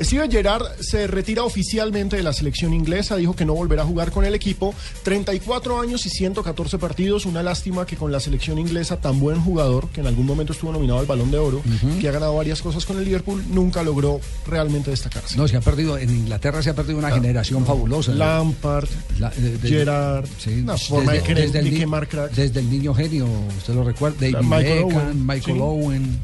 Steven Gerrard se retira oficialmente de la selección inglesa, dijo que no volverá a jugar con el equipo. 34 años y 114 partidos, una lástima que con la selección inglesa tan buen jugador, que en algún momento estuvo nominado al Balón de Oro, que ha ganado varias cosas con el Liverpool, nunca logró realmente destacarse. No, se ha perdido, en Inglaterra se ha perdido una generación fabulosa. Lampard, La- de- de- Gerrard, Sí, una forma de desde, querer desde el, de quemar desde el niño genio, usted lo recuerda, David Michael Beckham, Owen, Michael sí. Owen.